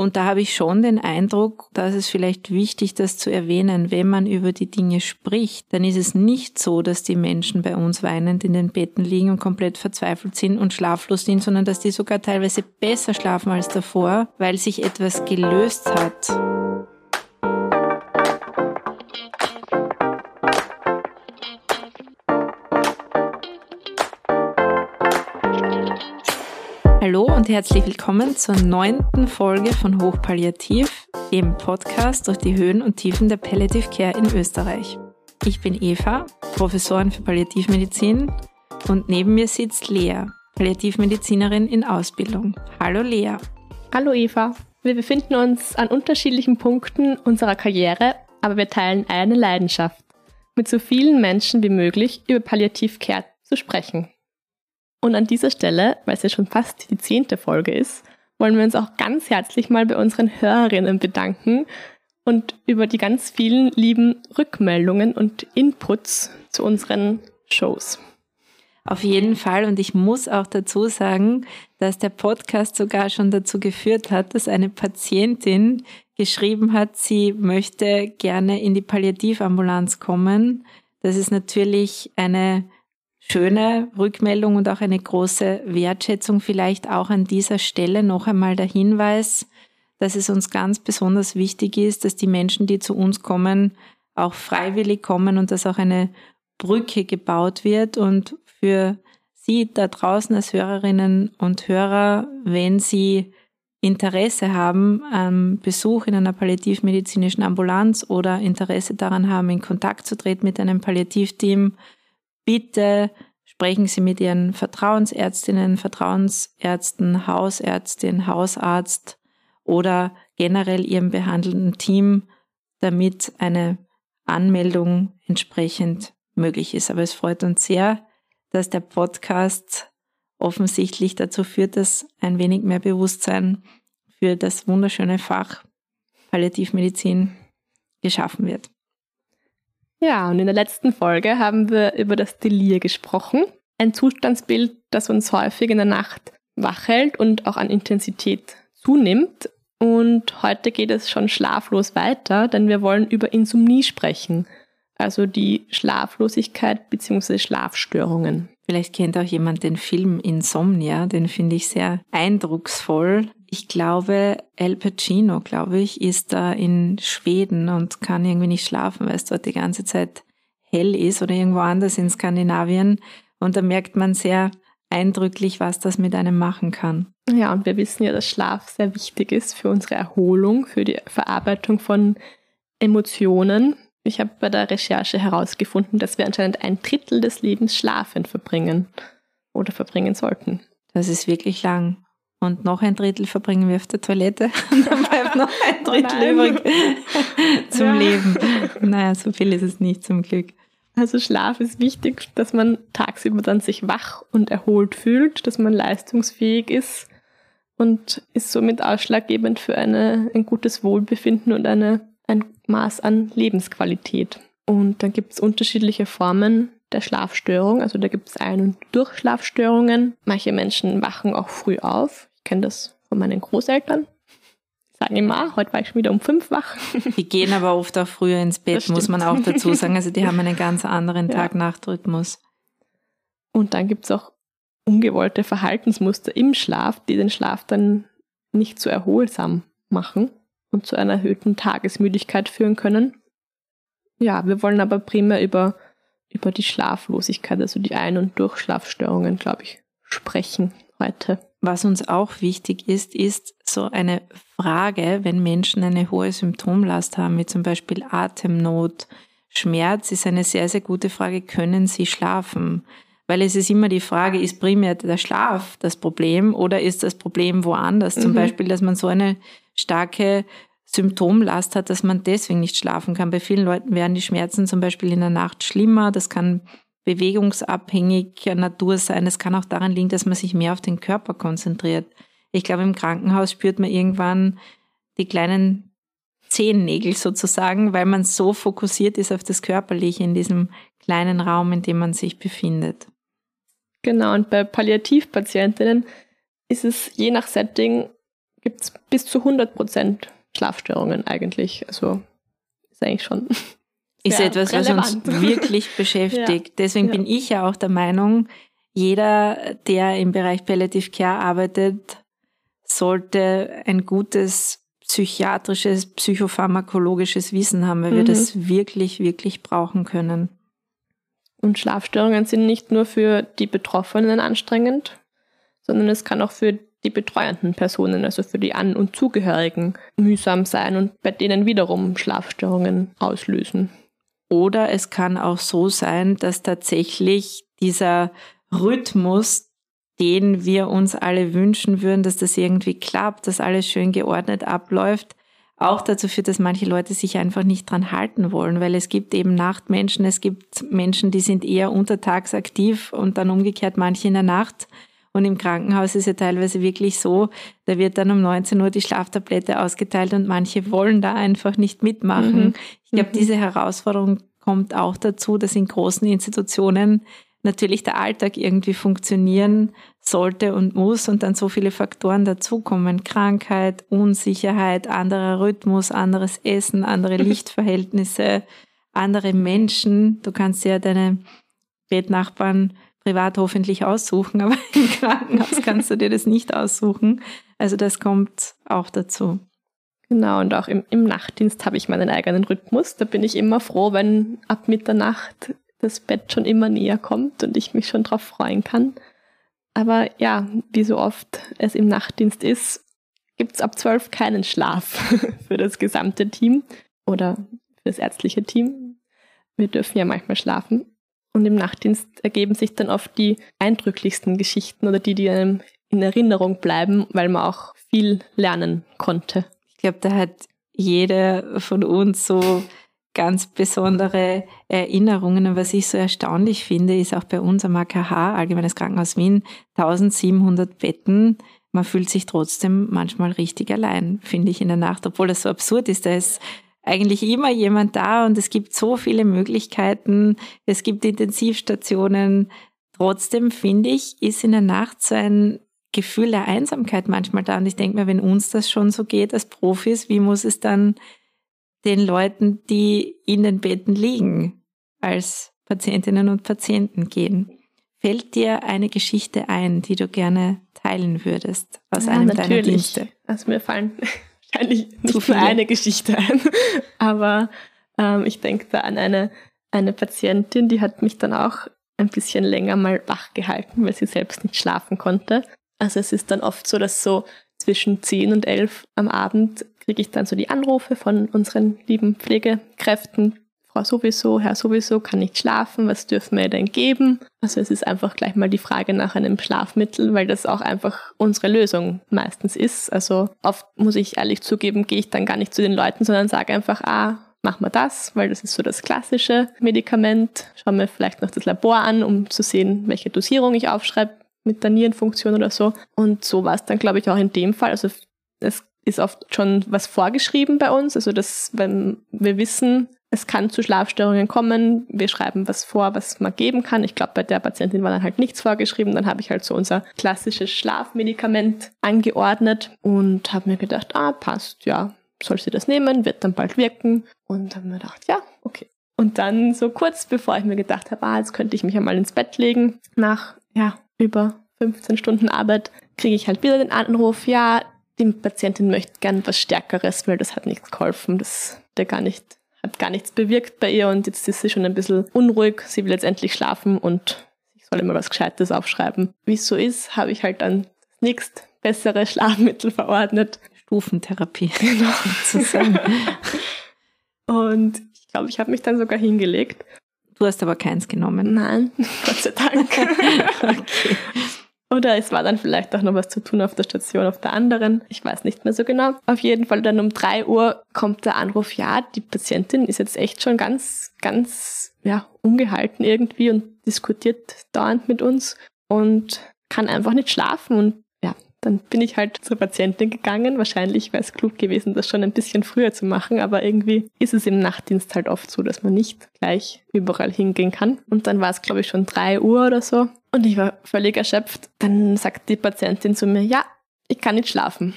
Und da habe ich schon den Eindruck, dass es vielleicht wichtig, das zu erwähnen. Wenn man über die Dinge spricht, dann ist es nicht so, dass die Menschen bei uns weinend in den Betten liegen und komplett verzweifelt sind und schlaflos sind, sondern dass die sogar teilweise besser schlafen als davor, weil sich etwas gelöst hat. Herzlich willkommen zur neunten Folge von Hochpalliativ, dem Podcast durch die Höhen und Tiefen der Palliative Care in Österreich. Ich bin Eva, Professorin für Palliativmedizin und neben mir sitzt Lea, Palliativmedizinerin in Ausbildung. Hallo Lea. Hallo Eva. Wir befinden uns an unterschiedlichen Punkten unserer Karriere, aber wir teilen eine Leidenschaft, mit so vielen Menschen wie möglich über Palliative Care zu sprechen. Und an dieser Stelle, weil es ja schon fast die zehnte Folge ist, wollen wir uns auch ganz herzlich mal bei unseren Hörerinnen bedanken und über die ganz vielen lieben Rückmeldungen und Inputs zu unseren Shows. Auf jeden Fall. Und ich muss auch dazu sagen, dass der Podcast sogar schon dazu geführt hat, dass eine Patientin geschrieben hat, sie möchte gerne in die Palliativambulanz kommen. Das ist natürlich eine schöne Rückmeldung und auch eine große Wertschätzung. Vielleicht auch an dieser Stelle noch einmal der Hinweis, dass es uns ganz besonders wichtig ist, dass die Menschen, die zu uns kommen, auch freiwillig kommen und dass auch eine Brücke gebaut wird und für Sie da draußen als Hörerinnen und Hörer, wenn Sie Interesse haben am Besuch in einer palliativmedizinischen Ambulanz oder Interesse daran haben, in Kontakt zu treten mit einem Palliativteam, bitte sprechen Sie mit Ihren Vertrauensärztinnen, Vertrauensärzten, Hausärztin, Hausarzt oder generell Ihrem behandelnden Team, damit eine Anmeldung entsprechend möglich ist. Aber es freut uns sehr, dass der Podcast offensichtlich dazu führt, dass ein wenig mehr Bewusstsein für das wunderschöne Fach Palliativmedizin geschaffen wird. Ja, und in der letzten Folge haben wir über das Delir gesprochen. Ein Zustandsbild, das uns häufig in der Nacht wach hält und auch an Intensität zunimmt. Und heute geht es schon schlaflos weiter, denn wir wollen über Insomnie sprechen, also die Schlaflosigkeit bzw. Schlafstörungen. Vielleicht kennt auch jemand den Film Insomnia, den finde ich sehr eindrucksvoll. Ich glaube, El Pacino, glaube ich, ist da in Schweden und kann irgendwie nicht schlafen, weil es dort die ganze Zeit hell ist oder irgendwo anders in Skandinavien. Und da merkt man sehr eindrücklich, was das mit einem machen kann. Ja, und wir wissen ja, dass Schlaf sehr wichtig ist für unsere Erholung, für die Verarbeitung von Emotionen. Ich habe bei der Recherche herausgefunden, dass wir anscheinend ein Drittel des Lebens schlafend verbringen oder verbringen sollten. Das ist wirklich lang und noch ein Drittel verbringen wir auf der Toilette und dann bleibt noch ein Drittel oh übrig zum ja. Leben. Naja, so viel ist es nicht zum Glück. Also Schlaf ist wichtig, dass man tagsüber dann sich wach und erholt fühlt, dass man leistungsfähig ist und ist somit ausschlaggebend für eine, ein gutes Wohlbefinden und eine, ein Maß an Lebensqualität. Und dann gibt es unterschiedliche Formen der Schlafstörung. Also da gibt es Ein- und Durchschlafstörungen. Manche Menschen wachen auch früh auf. Ich kenne das von meinen Großeltern. Die sagen immer, heute war ich schon wieder um fünf wach. Die gehen aber oft auch früher ins Bett, muss man auch dazu sagen. Also die haben einen ganz anderen ja. Tag-Nacht-Rhythmus. Und dann gibt es auch ungewollte Verhaltensmuster im Schlaf, die den Schlaf dann nicht so erholsam machen und zu einer erhöhten Tagesmüdigkeit führen können. Ja, wir wollen aber primär über, über die Schlaflosigkeit, also die Ein- und Durchschlafstörungen, glaube ich, sprechen heute. Was uns auch wichtig ist, ist so eine Frage, wenn Menschen eine hohe Symptomlast haben, wie zum Beispiel Atemnot, Schmerz, ist eine sehr, sehr gute Frage, können sie schlafen? Weil es ist immer die Frage, ist primär der Schlaf das Problem oder ist das Problem woanders? Mhm. Zum Beispiel, dass man so eine starke Symptomlast hat, dass man deswegen nicht schlafen kann. Bei vielen Leuten werden die Schmerzen zum Beispiel in der Nacht schlimmer. Das kann bewegungsabhängiger Natur sein. Es kann auch daran liegen, dass man sich mehr auf den Körper konzentriert. Ich glaube, im Krankenhaus spürt man irgendwann die kleinen Zehennägel sozusagen, weil man so fokussiert ist auf das Körperliche in diesem kleinen Raum, in dem man sich befindet. Genau, und bei Palliativpatientinnen ist es je nach Setting gibt es bis zu 100 Prozent Schlafstörungen eigentlich. Also ist eigentlich schon. Ist etwas, relevant. was uns wirklich beschäftigt. Ja. Deswegen ja. bin ich ja auch der Meinung, jeder, der im Bereich Palliative Care arbeitet, sollte ein gutes psychiatrisches, psychopharmakologisches Wissen haben, weil mhm. wir das wirklich, wirklich brauchen können. Und Schlafstörungen sind nicht nur für die Betroffenen anstrengend, sondern es kann auch für die betreuenden Personen, also für die An- und Zugehörigen, mühsam sein und bei denen wiederum Schlafstörungen auslösen. Oder es kann auch so sein, dass tatsächlich dieser Rhythmus, den wir uns alle wünschen würden, dass das irgendwie klappt, dass alles schön geordnet abläuft, auch dazu führt, dass manche Leute sich einfach nicht dran halten wollen, weil es gibt eben Nachtmenschen, es gibt Menschen, die sind eher untertags aktiv und dann umgekehrt manche in der Nacht. Und im Krankenhaus ist ja teilweise wirklich so, da wird dann um 19 Uhr die Schlaftablette ausgeteilt und manche wollen da einfach nicht mitmachen. Mhm. Ich glaube, mhm. diese Herausforderung kommt auch dazu, dass in großen Institutionen natürlich der Alltag irgendwie funktionieren sollte und muss und dann so viele Faktoren dazukommen. Krankheit, Unsicherheit, anderer Rhythmus, anderes Essen, andere Lichtverhältnisse, andere Menschen. Du kannst ja deine Bettnachbarn privat hoffentlich aussuchen, aber im Krankenhaus kannst du dir das nicht aussuchen. Also das kommt auch dazu. Genau, und auch im, im Nachtdienst habe ich meinen eigenen Rhythmus. Da bin ich immer froh, wenn ab Mitternacht das Bett schon immer näher kommt und ich mich schon darauf freuen kann. Aber ja, wie so oft es im Nachtdienst ist, gibt es ab zwölf keinen Schlaf für das gesamte Team oder für das ärztliche Team. Wir dürfen ja manchmal schlafen. Und im Nachtdienst ergeben sich dann oft die eindrücklichsten Geschichten oder die, die einem in Erinnerung bleiben, weil man auch viel lernen konnte. Ich glaube, da hat jeder von uns so ganz besondere Erinnerungen. Und was ich so erstaunlich finde, ist auch bei uns am AKH, Allgemeines Krankenhaus Wien, 1700 Betten. Man fühlt sich trotzdem manchmal richtig allein, finde ich, in der Nacht, obwohl das so absurd ist. Da ist eigentlich immer jemand da und es gibt so viele Möglichkeiten. Es gibt Intensivstationen. Trotzdem finde ich, ist in der Nacht so ein Gefühl der Einsamkeit manchmal da. Und ich denke mir, wenn uns das schon so geht als Profis, wie muss es dann den Leuten, die in den Betten liegen, als Patientinnen und Patienten gehen? Fällt dir eine Geschichte ein, die du gerne teilen würdest aus ja, einem natürlich. deiner Dienste? Also mir fallen wahrscheinlich nicht nur eine Geschichte ein. Aber ähm, ich denke da an eine, eine Patientin, die hat mich dann auch ein bisschen länger mal wach gehalten, weil sie selbst nicht schlafen konnte. Also es ist dann oft so, dass so zwischen 10 und 11 am Abend kriege ich dann so die Anrufe von unseren lieben Pflegekräften, Frau sowieso, Herr sowieso kann nicht schlafen, was dürfen wir denn geben? Also es ist einfach gleich mal die Frage nach einem Schlafmittel, weil das auch einfach unsere Lösung meistens ist. Also oft muss ich ehrlich zugeben, gehe ich dann gar nicht zu den Leuten, sondern sage einfach, ah, mach mal das, weil das ist so das klassische Medikament. Schau mir vielleicht noch das Labor an, um zu sehen, welche Dosierung ich aufschreibe mit der Nierenfunktion oder so. Und so war es dann, glaube ich, auch in dem Fall. Also es ist oft schon was vorgeschrieben bei uns. Also dass, wenn wir wissen, es kann zu Schlafstörungen kommen. Wir schreiben was vor, was man geben kann. Ich glaube, bei der Patientin war dann halt nichts vorgeschrieben. Dann habe ich halt so unser klassisches Schlafmedikament angeordnet und habe mir gedacht, ah, passt, ja, soll sie das nehmen, wird dann bald wirken. Und habe mir gedacht, ja, okay. Und dann so kurz bevor ich mir gedacht habe, ah, jetzt könnte ich mich einmal ins Bett legen, nach, ja, über 15 Stunden Arbeit, kriege ich halt wieder den Anruf, ja, die Patientin möchte gern was Stärkeres, weil das hat nichts geholfen. Das der gar nicht hat gar nichts bewirkt bei ihr und jetzt ist sie schon ein bisschen unruhig. Sie will jetzt endlich schlafen und ich soll immer was Gescheites aufschreiben. Wie es so ist, habe ich halt dann das nächst bessere Schlafmittel verordnet. Stufentherapie. Genau. Sozusagen. und ich glaube, ich habe mich dann sogar hingelegt. Du hast aber keins genommen. Nein, Gott sei Dank. okay. Oder es war dann vielleicht auch noch was zu tun auf der Station auf der anderen. Ich weiß nicht mehr so genau. Auf jeden Fall dann um drei Uhr kommt der Anruf, ja, die Patientin ist jetzt echt schon ganz, ganz, ja, ungehalten irgendwie und diskutiert dauernd mit uns und kann einfach nicht schlafen und dann bin ich halt zur Patientin gegangen. Wahrscheinlich wäre es klug gewesen, das schon ein bisschen früher zu machen, aber irgendwie ist es im Nachtdienst halt oft so, dass man nicht gleich überall hingehen kann. Und dann war es, glaube ich, schon drei Uhr oder so. Und ich war völlig erschöpft. Dann sagt die Patientin zu mir, ja, ich kann nicht schlafen.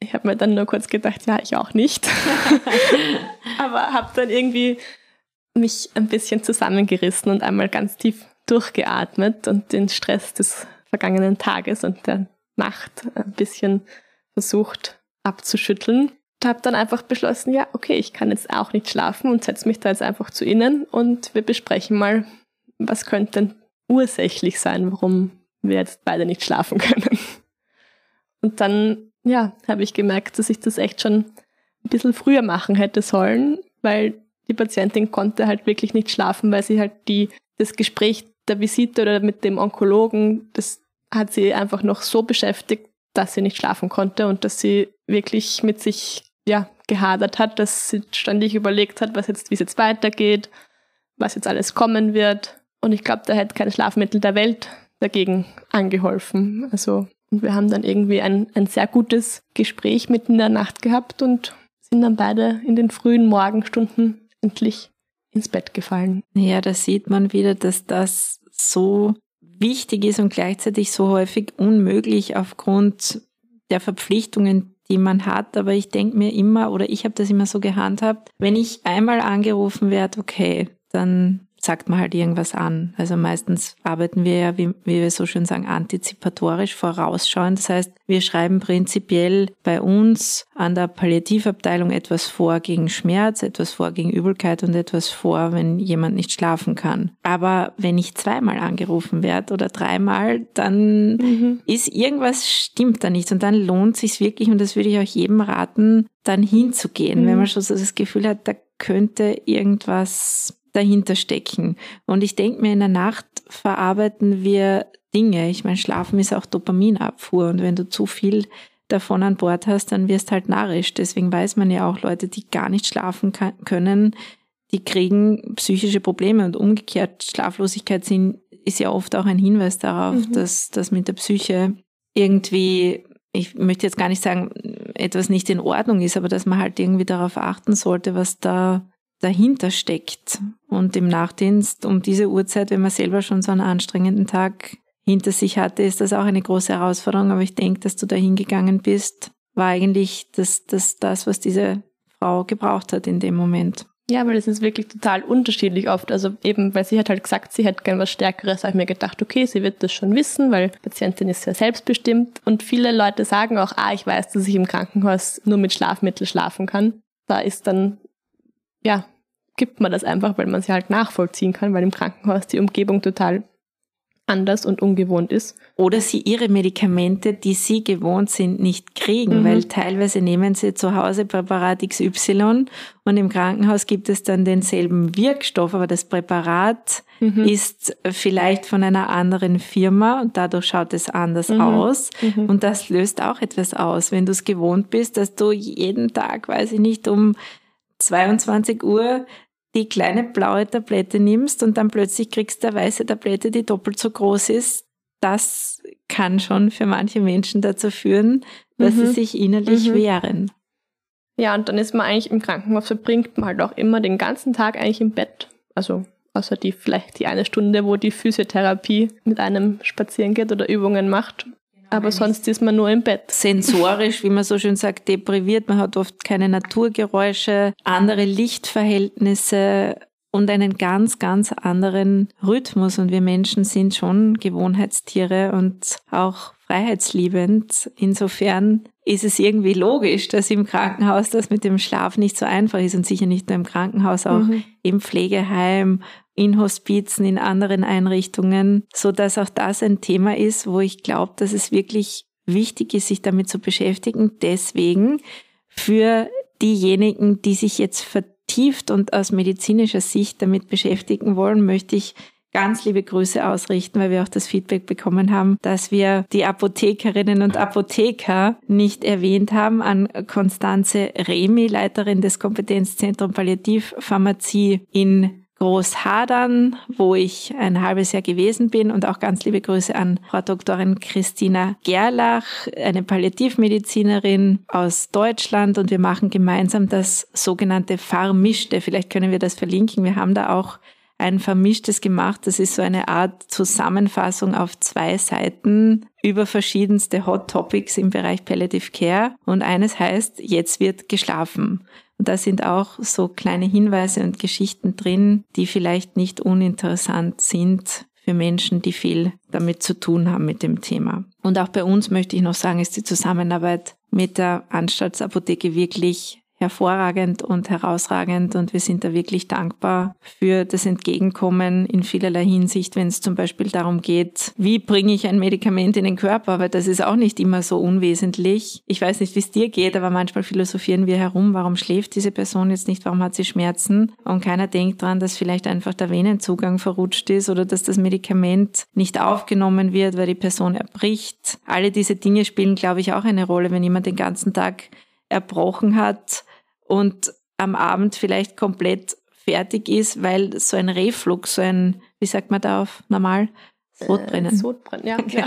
Ich habe mir dann nur kurz gedacht, ja, ich auch nicht. Aber habe dann irgendwie mich ein bisschen zusammengerissen und einmal ganz tief durchgeatmet und den Stress des vergangenen Tages und der Nacht ein bisschen versucht abzuschütteln. Und habe dann einfach beschlossen, ja, okay, ich kann jetzt auch nicht schlafen und setze mich da jetzt einfach zu Ihnen und wir besprechen mal, was könnte denn ursächlich sein, warum wir jetzt beide nicht schlafen können. Und dann, ja, habe ich gemerkt, dass ich das echt schon ein bisschen früher machen hätte sollen, weil die Patientin konnte halt wirklich nicht schlafen, weil sie halt die, das Gespräch der Visite oder mit dem Onkologen, das hat sie einfach noch so beschäftigt, dass sie nicht schlafen konnte und dass sie wirklich mit sich ja, gehadert hat, dass sie ständig überlegt hat, was jetzt, wie es jetzt weitergeht, was jetzt alles kommen wird. Und ich glaube, da hätte kein Schlafmittel der Welt dagegen angeholfen. Also, und wir haben dann irgendwie ein, ein sehr gutes Gespräch mitten in der Nacht gehabt und sind dann beide in den frühen Morgenstunden endlich ins Bett gefallen. Ja, da sieht man wieder, dass das so wichtig ist und gleichzeitig so häufig unmöglich aufgrund der Verpflichtungen, die man hat. Aber ich denke mir immer, oder ich habe das immer so gehandhabt, wenn ich einmal angerufen werde, okay, dann sagt man halt irgendwas an. Also meistens arbeiten wir ja, wie, wie wir so schön sagen, antizipatorisch vorausschauend. Das heißt, wir schreiben prinzipiell bei uns an der Palliativabteilung etwas vor gegen Schmerz, etwas vor gegen Übelkeit und etwas vor, wenn jemand nicht schlafen kann. Aber wenn ich zweimal angerufen werde oder dreimal, dann mhm. ist irgendwas stimmt da nicht und dann lohnt sich wirklich und das würde ich auch jedem raten, dann hinzugehen, mhm. wenn man schon so das Gefühl hat, da könnte irgendwas dahinter stecken. Und ich denke mir, in der Nacht verarbeiten wir Dinge. Ich meine, Schlafen ist auch Dopaminabfuhr. Und wenn du zu viel davon an Bord hast, dann wirst halt narrisch. Deswegen weiß man ja auch Leute, die gar nicht schlafen können, die kriegen psychische Probleme und umgekehrt Schlaflosigkeit sind, ist ja oft auch ein Hinweis darauf, mhm. dass das mit der Psyche irgendwie, ich möchte jetzt gar nicht sagen, etwas nicht in Ordnung ist, aber dass man halt irgendwie darauf achten sollte, was da dahinter steckt. Und im Nachtdienst um diese Uhrzeit, wenn man selber schon so einen anstrengenden Tag hinter sich hatte, ist das auch eine große Herausforderung. Aber ich denke, dass du da hingegangen bist, war eigentlich das, das, das, was diese Frau gebraucht hat in dem Moment. Ja, weil es ist wirklich total unterschiedlich oft. Also eben, weil sie hat halt gesagt, sie hätte gern was Stärkeres, habe ich mir gedacht, okay, sie wird das schon wissen, weil Patientin ist sehr selbstbestimmt. Und viele Leute sagen auch, ah, ich weiß, dass ich im Krankenhaus nur mit Schlafmittel schlafen kann. Da ist dann ja, gibt man das einfach, weil man sie halt nachvollziehen kann, weil im Krankenhaus die Umgebung total anders und ungewohnt ist. Oder sie ihre Medikamente, die sie gewohnt sind, nicht kriegen, mhm. weil teilweise nehmen sie zu Hause Präparat XY und im Krankenhaus gibt es dann denselben Wirkstoff, aber das Präparat mhm. ist vielleicht von einer anderen Firma und dadurch schaut es anders mhm. aus. Mhm. Und das löst auch etwas aus, wenn du es gewohnt bist, dass du jeden Tag, weiß ich nicht, um 22 Uhr die kleine blaue Tablette nimmst und dann plötzlich kriegst du eine weiße Tablette, die doppelt so groß ist, das kann schon für manche Menschen dazu führen, dass mhm. sie sich innerlich mhm. wehren. Ja, und dann ist man eigentlich im Krankenhaus, verbringt man halt auch immer den ganzen Tag eigentlich im Bett. Also außer die vielleicht die eine Stunde, wo die Physiotherapie mit einem spazieren geht oder Übungen macht. Aber sonst ist man nur im Bett. Sensorisch, wie man so schön sagt, depriviert. Man hat oft keine Naturgeräusche, andere Lichtverhältnisse und einen ganz, ganz anderen Rhythmus. Und wir Menschen sind schon Gewohnheitstiere und auch freiheitsliebend. Insofern ist es irgendwie logisch, dass im Krankenhaus das mit dem Schlaf nicht so einfach ist und sicher nicht nur im Krankenhaus, auch mhm. im Pflegeheim in Hospizen, in anderen Einrichtungen, so dass auch das ein Thema ist, wo ich glaube, dass es wirklich wichtig ist, sich damit zu beschäftigen. Deswegen für diejenigen, die sich jetzt vertieft und aus medizinischer Sicht damit beschäftigen wollen, möchte ich ganz liebe Grüße ausrichten, weil wir auch das Feedback bekommen haben, dass wir die Apothekerinnen und Apotheker nicht erwähnt haben. An Konstanze Remi, Leiterin des Kompetenzzentrum Palliativpharmazie in Großhadern, wo ich ein halbes Jahr gewesen bin und auch ganz liebe Grüße an Frau Doktorin Christina Gerlach, eine Palliativmedizinerin aus Deutschland und wir machen gemeinsam das sogenannte Pharmischte. Vielleicht können wir das verlinken. Wir haben da auch ein vermischtes gemacht. Das ist so eine Art Zusammenfassung auf zwei Seiten über verschiedenste Hot Topics im Bereich Palliative Care. Und eines heißt, jetzt wird geschlafen. Und da sind auch so kleine Hinweise und Geschichten drin, die vielleicht nicht uninteressant sind für Menschen, die viel damit zu tun haben mit dem Thema. Und auch bei uns möchte ich noch sagen, ist die Zusammenarbeit mit der Anstaltsapotheke wirklich hervorragend und herausragend und wir sind da wirklich dankbar für das Entgegenkommen in vielerlei Hinsicht, wenn es zum Beispiel darum geht, wie bringe ich ein Medikament in den Körper, weil das ist auch nicht immer so unwesentlich. Ich weiß nicht, wie es dir geht, aber manchmal philosophieren wir herum, warum schläft diese Person jetzt nicht, warum hat sie Schmerzen und keiner denkt dran, dass vielleicht einfach der Venenzugang verrutscht ist oder dass das Medikament nicht aufgenommen wird, weil die Person erbricht. Alle diese Dinge spielen, glaube ich, auch eine Rolle, wenn jemand den ganzen Tag erbrochen hat und am Abend vielleicht komplett fertig ist, weil so ein Reflux, so ein, wie sagt man da auf normal? Sodbrennen. Äh, Sodbrennen, ja. Okay.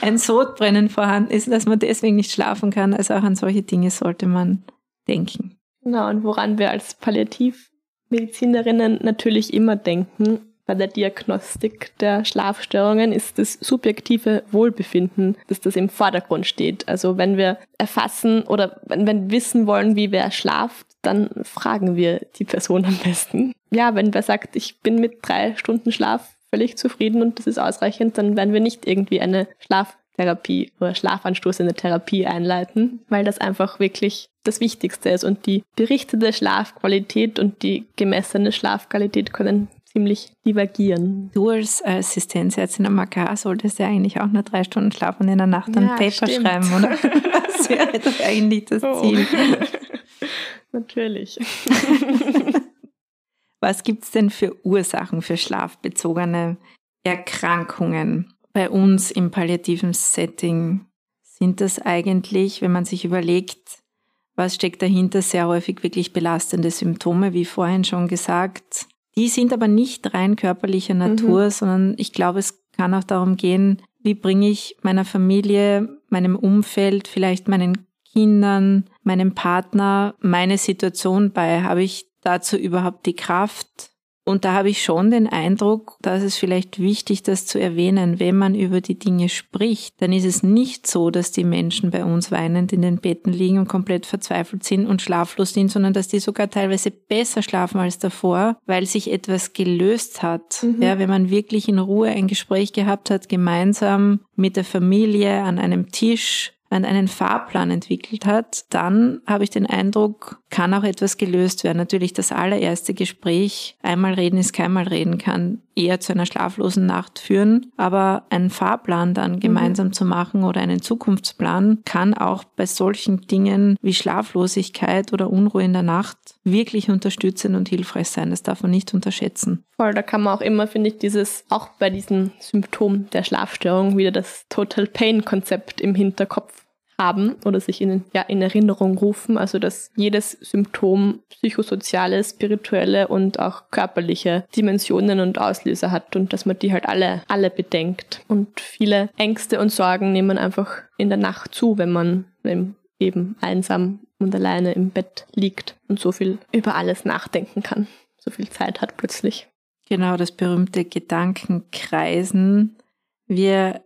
ein Sodbrennen vorhanden ist, dass man deswegen nicht schlafen kann. Also auch an solche Dinge sollte man denken. Genau, und woran wir als Palliativmedizinerinnen natürlich immer denken, bei der Diagnostik der Schlafstörungen ist das subjektive Wohlbefinden, dass das im Vordergrund steht. Also wenn wir erfassen oder wenn wir wissen wollen, wie wer schlaft, dann fragen wir die Person am besten. Ja, wenn wer sagt, ich bin mit drei Stunden Schlaf völlig zufrieden und das ist ausreichend, dann werden wir nicht irgendwie eine Schlaftherapie oder schlafanstoßende Therapie einleiten, weil das einfach wirklich das Wichtigste ist. Und die berichtete Schlafqualität und die gemessene Schlafqualität können ziemlich divergieren. Du als Assistenzärztin am AK solltest ja eigentlich auch nur drei Stunden schlafen in der Nacht und ja, Paper stimmt. schreiben, oder? Das wäre doch eigentlich das oh. Ziel. Natürlich. Was gibt es denn für Ursachen für schlafbezogene Erkrankungen bei uns im palliativen Setting? Sind das eigentlich, wenn man sich überlegt, was steckt dahinter, sehr häufig wirklich belastende Symptome, wie vorhin schon gesagt? Die sind aber nicht rein körperlicher Natur, mhm. sondern ich glaube, es kann auch darum gehen, wie bringe ich meiner Familie, meinem Umfeld, vielleicht meinen Kindern, meinem Partner meine Situation bei? Habe ich dazu überhaupt die Kraft? Und da habe ich schon den Eindruck, dass es vielleicht wichtig, das zu erwähnen, wenn man über die Dinge spricht, dann ist es nicht so, dass die Menschen bei uns weinend in den Betten liegen und komplett verzweifelt sind und schlaflos sind, sondern dass die sogar teilweise besser schlafen als davor, weil sich etwas gelöst hat. Mhm. Ja, wenn man wirklich in Ruhe ein Gespräch gehabt hat, gemeinsam mit der Familie an einem Tisch, man einen Fahrplan entwickelt hat, dann habe ich den Eindruck, kann auch etwas gelöst werden. Natürlich das allererste Gespräch, einmal reden ist keinmal reden, kann eher zu einer schlaflosen Nacht führen. Aber einen Fahrplan dann mhm. gemeinsam mhm. zu machen oder einen Zukunftsplan kann auch bei solchen Dingen wie Schlaflosigkeit oder Unruhe in der Nacht wirklich unterstützend und hilfreich sein. Das darf man nicht unterschätzen. Voll, da kann man auch immer, finde ich, dieses, auch bei diesem Symptom der Schlafstörung wieder das Total Pain Konzept im Hinterkopf haben oder sich in, ja, in Erinnerung rufen. Also dass jedes Symptom psychosoziale, spirituelle und auch körperliche Dimensionen und Auslöser hat und dass man die halt alle, alle bedenkt. Und viele Ängste und Sorgen nehmen einfach in der Nacht zu, wenn man eben einsam und alleine im Bett liegt und so viel über alles nachdenken kann. So viel Zeit hat plötzlich. Genau, das berühmte Gedankenkreisen. Wir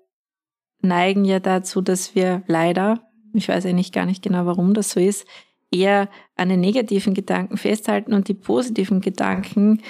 neigen ja dazu, dass wir leider ich weiß eigentlich gar nicht genau, warum das so ist, eher an den negativen Gedanken festhalten und die positiven Gedanken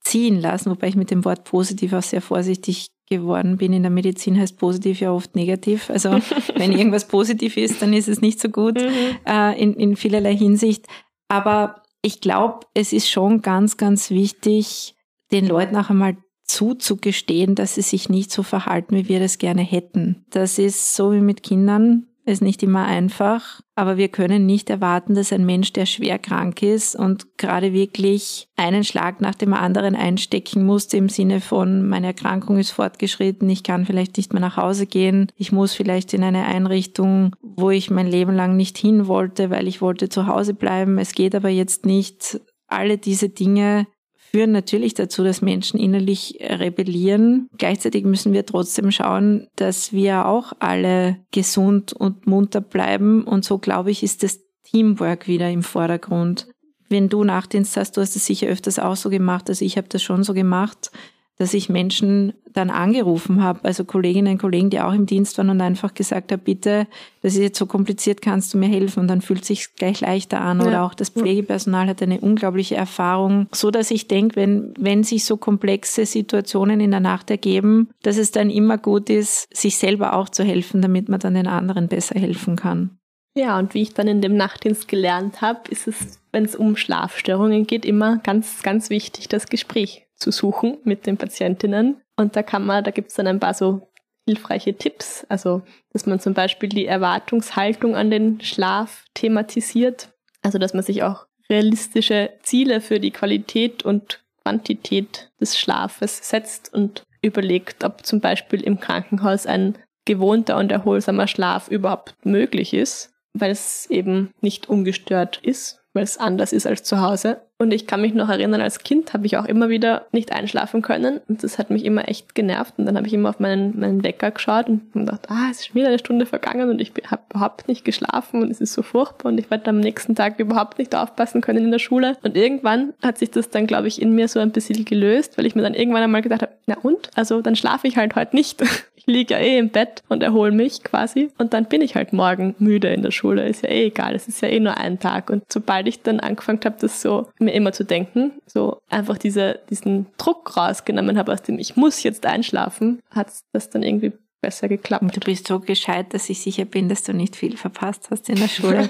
ziehen lassen, wobei ich mit dem Wort positiv auch sehr vorsichtig geworden bin. In der Medizin heißt positiv ja oft negativ. Also wenn irgendwas positiv ist, dann ist es nicht so gut mhm. äh, in, in vielerlei Hinsicht. Aber ich glaube, es ist schon ganz, ganz wichtig, den Leuten auch einmal zuzugestehen, dass sie sich nicht so verhalten, wie wir das gerne hätten. Das ist so wie mit Kindern ist nicht immer einfach, aber wir können nicht erwarten, dass ein Mensch, der schwer krank ist und gerade wirklich einen Schlag nach dem anderen einstecken musste im Sinne von, meine Erkrankung ist fortgeschritten, ich kann vielleicht nicht mehr nach Hause gehen, ich muss vielleicht in eine Einrichtung, wo ich mein Leben lang nicht hin wollte, weil ich wollte zu Hause bleiben, es geht aber jetzt nicht. Alle diese Dinge führen natürlich dazu, dass Menschen innerlich rebellieren. Gleichzeitig müssen wir trotzdem schauen, dass wir auch alle gesund und munter bleiben. Und so, glaube ich, ist das Teamwork wieder im Vordergrund. wenn du Nachtdienst hast, du hast es sicher öfters auch so gemacht, also ich habe das schon so gemacht, dass ich Menschen dann angerufen habe, also Kolleginnen und Kollegen, die auch im Dienst waren und einfach gesagt habe, bitte, das ist jetzt so kompliziert, kannst du mir helfen? Und dann fühlt sich gleich leichter an. Ja. Oder auch das Pflegepersonal hat eine unglaubliche Erfahrung, so dass ich denke, wenn, wenn sich so komplexe Situationen in der Nacht ergeben, dass es dann immer gut ist, sich selber auch zu helfen, damit man dann den anderen besser helfen kann. Ja, und wie ich dann in dem Nachtdienst gelernt habe, ist es, wenn es um Schlafstörungen geht, immer ganz, ganz wichtig, das Gespräch zu suchen mit den Patientinnen. Und da kann man, da gibt es dann ein paar so hilfreiche Tipps. Also, dass man zum Beispiel die Erwartungshaltung an den Schlaf thematisiert. Also, dass man sich auch realistische Ziele für die Qualität und Quantität des Schlafes setzt und überlegt, ob zum Beispiel im Krankenhaus ein gewohnter und erholsamer Schlaf überhaupt möglich ist weil es eben nicht ungestört ist, weil es anders ist als zu Hause. Und ich kann mich noch erinnern, als Kind habe ich auch immer wieder nicht einschlafen können und das hat mich immer echt genervt. Und dann habe ich immer auf meinen, meinen Wecker geschaut und gedacht, ah, es ist wieder eine Stunde vergangen und ich habe überhaupt nicht geschlafen und es ist so furchtbar und ich werde am nächsten Tag überhaupt nicht aufpassen können in der Schule. Und irgendwann hat sich das dann, glaube ich, in mir so ein bisschen gelöst, weil ich mir dann irgendwann einmal gedacht habe, na und? Also dann schlafe ich halt heute nicht. liege ja eh im Bett und erhole mich quasi. Und dann bin ich halt morgen müde in der Schule. Ist ja eh egal. Es ist ja eh nur ein Tag. Und sobald ich dann angefangen habe, das so mir immer zu denken, so einfach diese, diesen Druck rausgenommen habe, aus dem ich muss jetzt einschlafen, hat das dann irgendwie besser geklappt. Und du bist so gescheit, dass ich sicher bin, dass du nicht viel verpasst hast in der Schule.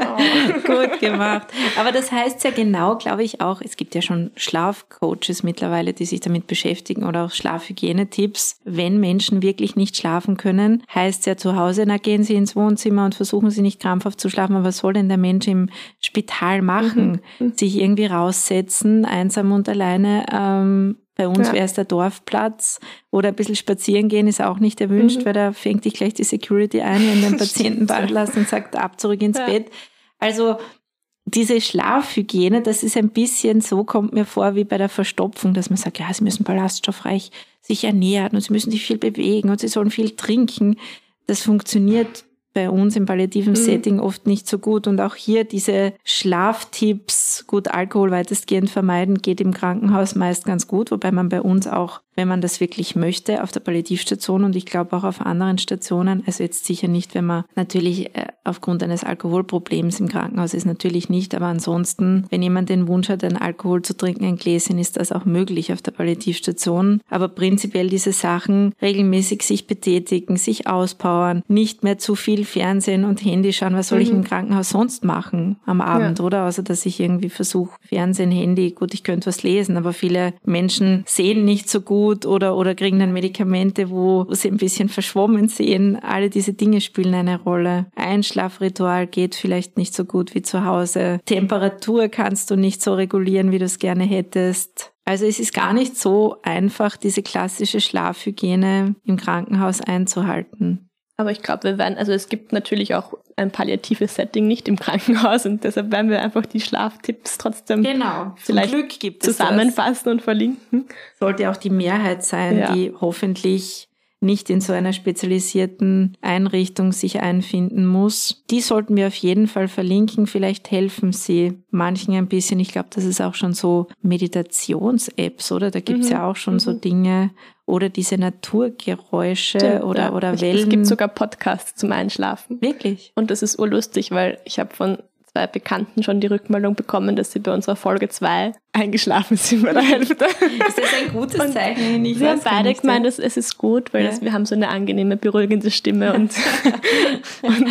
oh. Gut gemacht. Aber das heißt ja genau, glaube ich, auch, es gibt ja schon Schlafcoaches mittlerweile, die sich damit beschäftigen oder auch Schlafhygienetipps. Wenn Menschen wirklich nicht schlafen können, heißt ja zu Hause, na gehen Sie ins Wohnzimmer und versuchen Sie nicht krampfhaft zu schlafen. Aber was soll denn der Mensch im Spital machen? Mhm. Sich irgendwie raussetzen, einsam und alleine ähm, bei uns ja. wäre es der Dorfplatz oder ein bisschen spazieren gehen ist auch nicht erwünscht, mhm. weil da fängt dich gleich die Security ein, wenn den Patienten warten lässt und sagt, ab zurück ins ja. Bett. Also diese Schlafhygiene, das ist ein bisschen so, kommt mir vor wie bei der Verstopfung, dass man sagt, ja, sie müssen ballaststoffreich sich ernähren und sie müssen sich viel bewegen und sie sollen viel trinken. Das funktioniert bei uns im palliativen mhm. Setting oft nicht so gut. Und auch hier diese Schlaftipps, gut Alkohol weitestgehend vermeiden, geht im Krankenhaus meist ganz gut, wobei man bei uns auch wenn man das wirklich möchte, auf der Palliativstation und ich glaube auch auf anderen Stationen. Also jetzt sicher nicht, wenn man natürlich äh, aufgrund eines Alkoholproblems im Krankenhaus ist, natürlich nicht. Aber ansonsten, wenn jemand den Wunsch hat, einen Alkohol zu trinken, ein Gläschen, ist das auch möglich auf der Palliativstation. Aber prinzipiell diese Sachen, regelmäßig sich betätigen, sich auspowern, nicht mehr zu viel Fernsehen und Handy schauen. Was soll mhm. ich im Krankenhaus sonst machen am Abend, ja. oder? Außer, dass ich irgendwie versuche, Fernsehen, Handy, gut, ich könnte was lesen, aber viele Menschen sehen nicht so gut gut oder, oder kriegen dann Medikamente, wo sie ein bisschen verschwommen sehen. Alle diese Dinge spielen eine Rolle. Einschlafritual geht vielleicht nicht so gut wie zu Hause. Temperatur kannst du nicht so regulieren, wie du es gerne hättest. Also es ist gar nicht so einfach, diese klassische Schlafhygiene im Krankenhaus einzuhalten. Aber ich glaube, wir werden, also es gibt natürlich auch ein palliatives Setting nicht im Krankenhaus und deshalb werden wir einfach die Schlaftipps trotzdem genau. vielleicht zusammenfassen das. und verlinken. Sollte auch die Mehrheit sein, ja. die hoffentlich nicht in so einer spezialisierten Einrichtung sich einfinden muss. Die sollten wir auf jeden Fall verlinken. Vielleicht helfen sie manchen ein bisschen. Ich glaube, das ist auch schon so Meditations-Apps, oder? Da gibt's mhm. ja auch schon mhm. so Dinge. Oder diese Naturgeräusche Stimmt, oder, ja. oder Wellen. Es gibt sogar Podcasts zum Einschlafen. Wirklich? Und das ist urlustig, weil ich habe von zwei Bekannten schon die Rückmeldung bekommen, dass sie bei unserer Folge 2 eingeschlafen sind bei der Hälfte. Ist das ein gutes und Zeichen? Ich wir haben beide gemeint, dass es ist gut, weil ja. das, wir haben so eine angenehme, beruhigende Stimme. Und, und,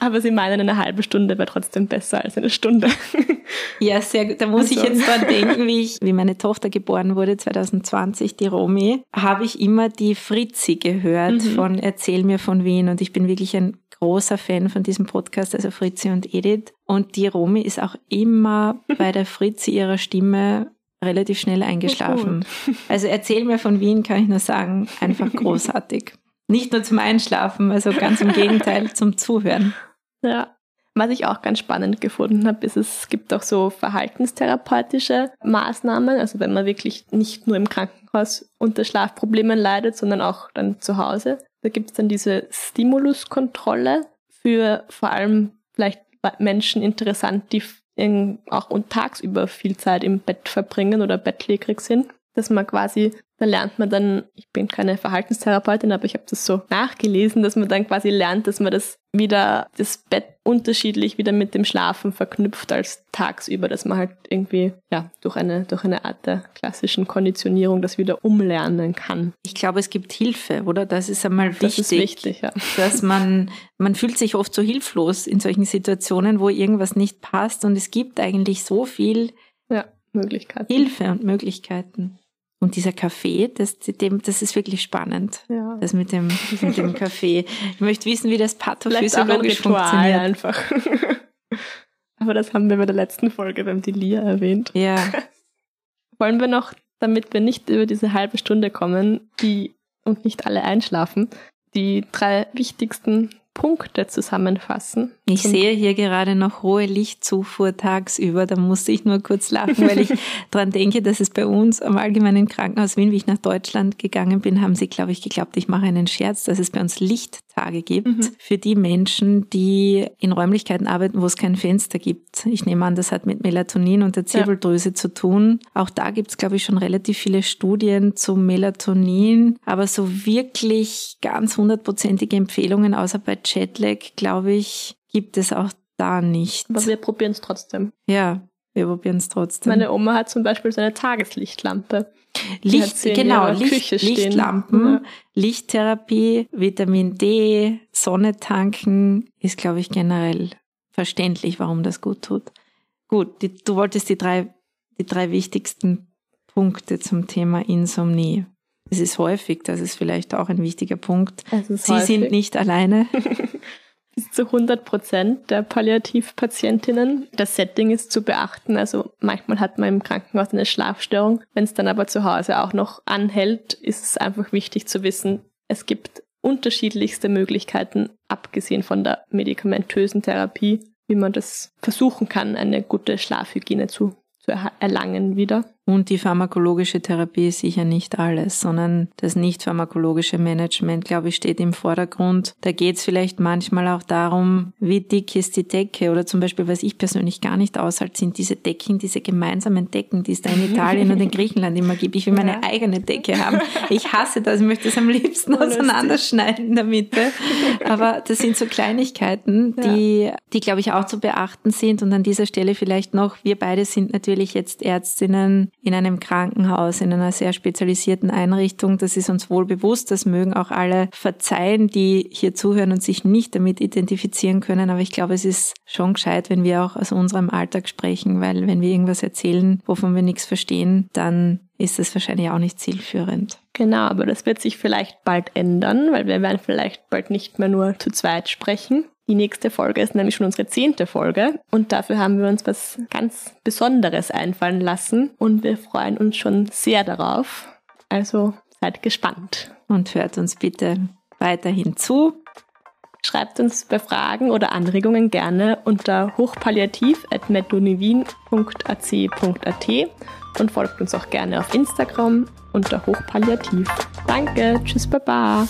aber sie meinen, eine halbe Stunde wäre trotzdem besser als eine Stunde. Ja, sehr gut. Da muss also. ich jetzt dran denken, wie, ich, wie meine Tochter geboren wurde, 2020, die Romy, habe ich immer die Fritzi gehört mhm. von Erzähl mir von Wien. Und ich bin wirklich ein großer Fan von diesem Podcast, also Fritzi und Edith. Und die Romy ist auch immer bei der Fritzi ihrer Stimme relativ schnell eingeschlafen. Also erzähl mir von Wien, kann ich nur sagen, einfach großartig. Nicht nur zum Einschlafen, also ganz im Gegenteil, zum Zuhören. Ja. Was ich auch ganz spannend gefunden habe, ist, es gibt auch so verhaltenstherapeutische Maßnahmen. Also wenn man wirklich nicht nur im Krankenhaus unter Schlafproblemen leidet, sondern auch dann zu Hause. Da gibt es dann diese Stimuluskontrolle für vor allem vielleicht Menschen interessant, die in, auch und tagsüber viel Zeit im Bett verbringen oder bettlägerig sind, dass man quasi, da lernt man dann, ich bin keine Verhaltenstherapeutin, aber ich habe das so nachgelesen, dass man dann quasi lernt, dass man das wieder, das Bett unterschiedlich wieder mit dem Schlafen verknüpft als tagsüber, dass man halt irgendwie, ja, durch eine, durch eine Art der klassischen Konditionierung das wieder umlernen kann. Ich glaube, es gibt Hilfe, oder? Das ist einmal wichtig. Das ist wichtig, ja. Dass man, man fühlt sich oft so hilflos in solchen Situationen, wo irgendwas nicht passt und es gibt eigentlich so viel ja, Möglichkeiten. Hilfe und Möglichkeiten. Und dieser Kaffee, das, dem, das ist wirklich spannend. Ja. Das mit dem, mit dem Kaffee. Ich möchte wissen, wie das pathophysiologisch funktioniert. einfach. Aber das haben wir bei der letzten Folge beim Delia erwähnt. Ja. Wollen wir noch, damit wir nicht über diese halbe Stunde kommen, die und nicht alle einschlafen, die drei wichtigsten Punkte zusammenfassen. Ich sehe hier gerade noch hohe Lichtzufuhr tagsüber. Da musste ich nur kurz lachen, weil ich daran denke, dass es bei uns am Allgemeinen Krankenhaus Wien, wie ich nach Deutschland gegangen bin, haben sie, glaube ich, geglaubt, ich mache einen Scherz, dass es bei uns Lichttage gibt mhm. für die Menschen, die in Räumlichkeiten arbeiten, wo es kein Fenster gibt. Ich nehme an, das hat mit Melatonin und der Zirbeldrüse ja. zu tun. Auch da gibt es, glaube ich, schon relativ viele Studien zum Melatonin, aber so wirklich ganz hundertprozentige Empfehlungen, außer bei Jetlag, glaube ich, gibt es auch da nicht. Aber wir probieren es trotzdem. Ja, wir probieren es trotzdem. Meine Oma hat zum Beispiel so eine Tageslichtlampe. Licht, genau, Licht, Lichtlampen, ja. Lichttherapie, Vitamin D, Sonne tanken, ist, glaube ich, generell verständlich, warum das gut tut. Gut, die, du wolltest die drei, die drei wichtigsten Punkte zum Thema Insomnie. Es ist häufig, das ist vielleicht auch ein wichtiger Punkt. Sie häufig. sind nicht alleine. Bis zu 100 Prozent der Palliativpatientinnen. Das Setting ist zu beachten. Also manchmal hat man im Krankenhaus eine Schlafstörung. Wenn es dann aber zu Hause auch noch anhält, ist es einfach wichtig zu wissen, es gibt unterschiedlichste Möglichkeiten, abgesehen von der medikamentösen Therapie, wie man das versuchen kann, eine gute Schlafhygiene zu, zu erlangen wieder. Und die pharmakologische Therapie ist sicher nicht alles, sondern das nicht pharmakologische Management, glaube ich, steht im Vordergrund. Da geht es vielleicht manchmal auch darum, wie dick ist die Decke oder zum Beispiel, was ich persönlich gar nicht aushalte, sind diese Decken, diese gemeinsamen Decken, die es da in Italien und in Griechenland immer gibt. Ich will meine eigene Decke haben. Ich hasse das, ich möchte es am liebsten auseinanderschneiden in der Mitte. Aber das sind so Kleinigkeiten, die, die glaube ich auch zu beachten sind. Und an dieser Stelle vielleicht noch, wir beide sind natürlich jetzt Ärztinnen in einem Krankenhaus, in einer sehr spezialisierten Einrichtung. Das ist uns wohl bewusst. Das mögen auch alle verzeihen, die hier zuhören und sich nicht damit identifizieren können. Aber ich glaube, es ist schon gescheit, wenn wir auch aus unserem Alltag sprechen, weil wenn wir irgendwas erzählen, wovon wir nichts verstehen, dann ist es wahrscheinlich auch nicht zielführend. Genau, aber das wird sich vielleicht bald ändern, weil wir werden vielleicht bald nicht mehr nur zu zweit sprechen, die nächste Folge ist nämlich schon unsere zehnte Folge und dafür haben wir uns was ganz Besonderes einfallen lassen und wir freuen uns schon sehr darauf. Also seid gespannt. Und hört uns bitte weiterhin zu. Schreibt uns bei Fragen oder Anregungen gerne unter hochpalliativ.medunivin.ac.at und folgt uns auch gerne auf Instagram unter hochpalliativ. Danke, tschüss, baba.